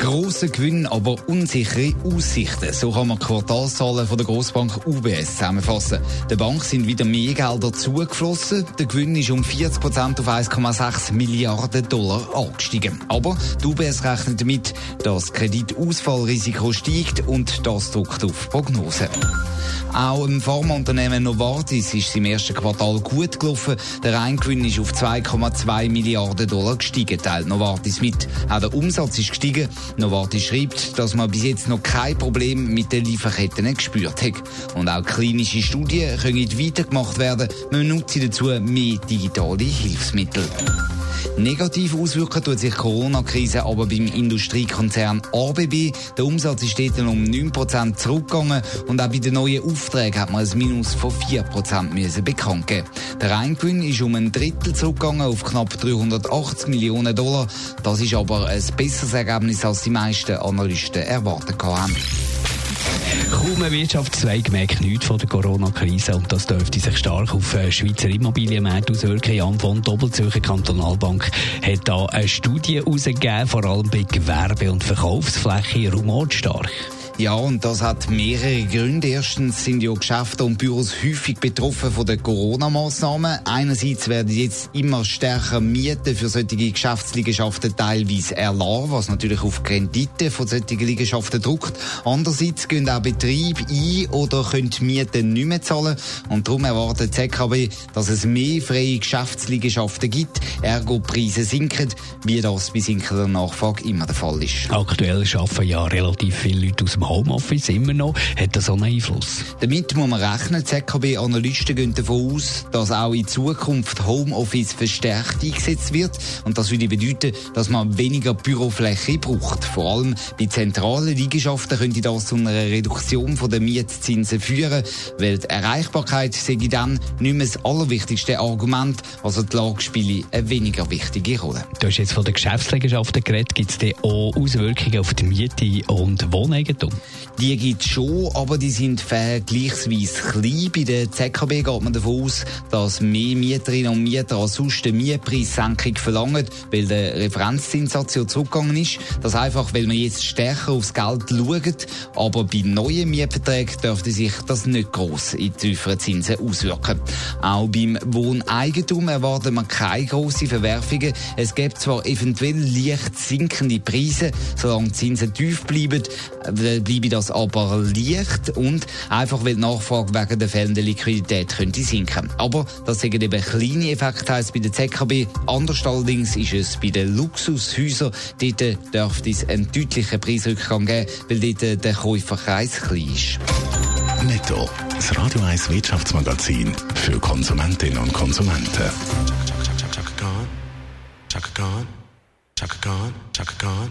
Grosse Gewinne, aber unsichere Aussichten. So kann man die Quartalszahlen von der Grossbank UBS zusammenfassen. Der Bank sind wieder mehr Gelder zugeflossen. Der Gewinn ist um 40 Prozent auf 1,6 Milliarden Dollar angestiegen. Aber die UBS rechnet damit, dass das Kreditausfallrisiko steigt und das drückt auf Prognosen. Auch im Pharmaunternehmen Novartis ist es im ersten Quartal gut gelaufen. Der Reingewinn ist auf 2,2 Milliarden Dollar gestiegen, teilt Novartis mit. Auch der Umsatz ist gestiegen. Novartis schreibt, dass man bis jetzt noch kein Problem mit den Lieferketten gespürt hat. Und auch klinische Studien können weitergemacht werden. Man nutzt dazu mehr digitale Hilfsmittel. Negativ auswirken tut sich die Corona-Krise aber beim Industriekonzern ABB. Der Umsatz ist dort um 9% zurückgegangen und auch bei den neuen Aufträgen hat man ein Minus von 4% müssen bekannt geben. Der Reingewinn ist um ein Drittel zurückgegangen auf knapp 380 Millionen Dollar. Das ist aber ein besseres Ergebnis, als die meisten Analysten erwartet haben. Kaum ein Wirtschaftszweig merkt nichts von der Corona-Krise und das dürfte sich stark auf den Schweizer Immobilienmarkt auswirken. Jan von Doppelzürcher Kantonalbank hat da eine Studie herausgegeben, vor allem bei Gewerbe- und Verkaufsfläche rumotstark. Ja, und das hat mehrere Gründe. Erstens sind ja Geschäfte und Büros häufig betroffen von den Corona-Massnahmen. Einerseits werden jetzt immer stärker Mieten für solche Geschäftsliegenschaften teilweise erlassen, was natürlich auf die Rendite von solchen Liegenschaften druckt. Andererseits gehen auch Betriebe ein oder können Mieten nicht mehr zahlen. Und darum erwartet die ZKB, dass es mehr freie Geschäftsliegenschaften gibt, ergo Preise sinken, wie das bei sinkender Nachfrage immer der Fall ist. Aktuell arbeiten ja relativ viele Leute aus dem Homeoffice immer noch. Hat das so einen Einfluss? Damit muss man rechnen. ZKB-Analysten gehen davon aus, dass auch in Zukunft Homeoffice verstärkt eingesetzt wird. Und das würde bedeuten, dass man weniger Bürofläche braucht. Vor allem bei zentralen Liegenschaften könnte das zu einer Reduktion der Mietzinsen führen, weil die Erreichbarkeit sei dann nicht mehr das allerwichtigste Argument. Also die Lage spiele eine weniger wichtige Rolle. Du hast jetzt von den Geschäftsliegenschaften geredet. Gibt es auch Auswirkungen auf die Miete und Wohneigentum? Die gibt es schon, aber die sind vergleichsweise klein. Bei der ZKB geht man davon aus, dass mehr Mieterinnen und Mieter als sonst eine Mietpreissenkung verlangen, weil der Referenzzinssatz ja zurückgegangen ist. Das einfach, weil man jetzt stärker aufs Geld schaut. Aber bei neuen Mietverträgen dürfte sich das nicht gross in tieferen Zinsen auswirken. Auch beim Wohneigentum erwartet man keine grossen Verwerfungen. Es gibt zwar eventuell leicht sinkende Preise, solange die Zinsen tief bleiben, bleibe das aber leicht und einfach weil die Nachfrage wegen der fehlenden Liquidität könnte sinken. Aber das sind eben kleine Effekte heisst bei der ZKB. Anders allerdings ist es bei den Luxushäusern. Dort dürfte es einen deutlichen Preisrückgang geben, weil dort der Käuferkreis klein ist. Netto, das Radio 1 Wirtschaftsmagazin für Konsumentinnen und Konsumenten. Chaka Khan, Chaka Khan, Chaka Khan.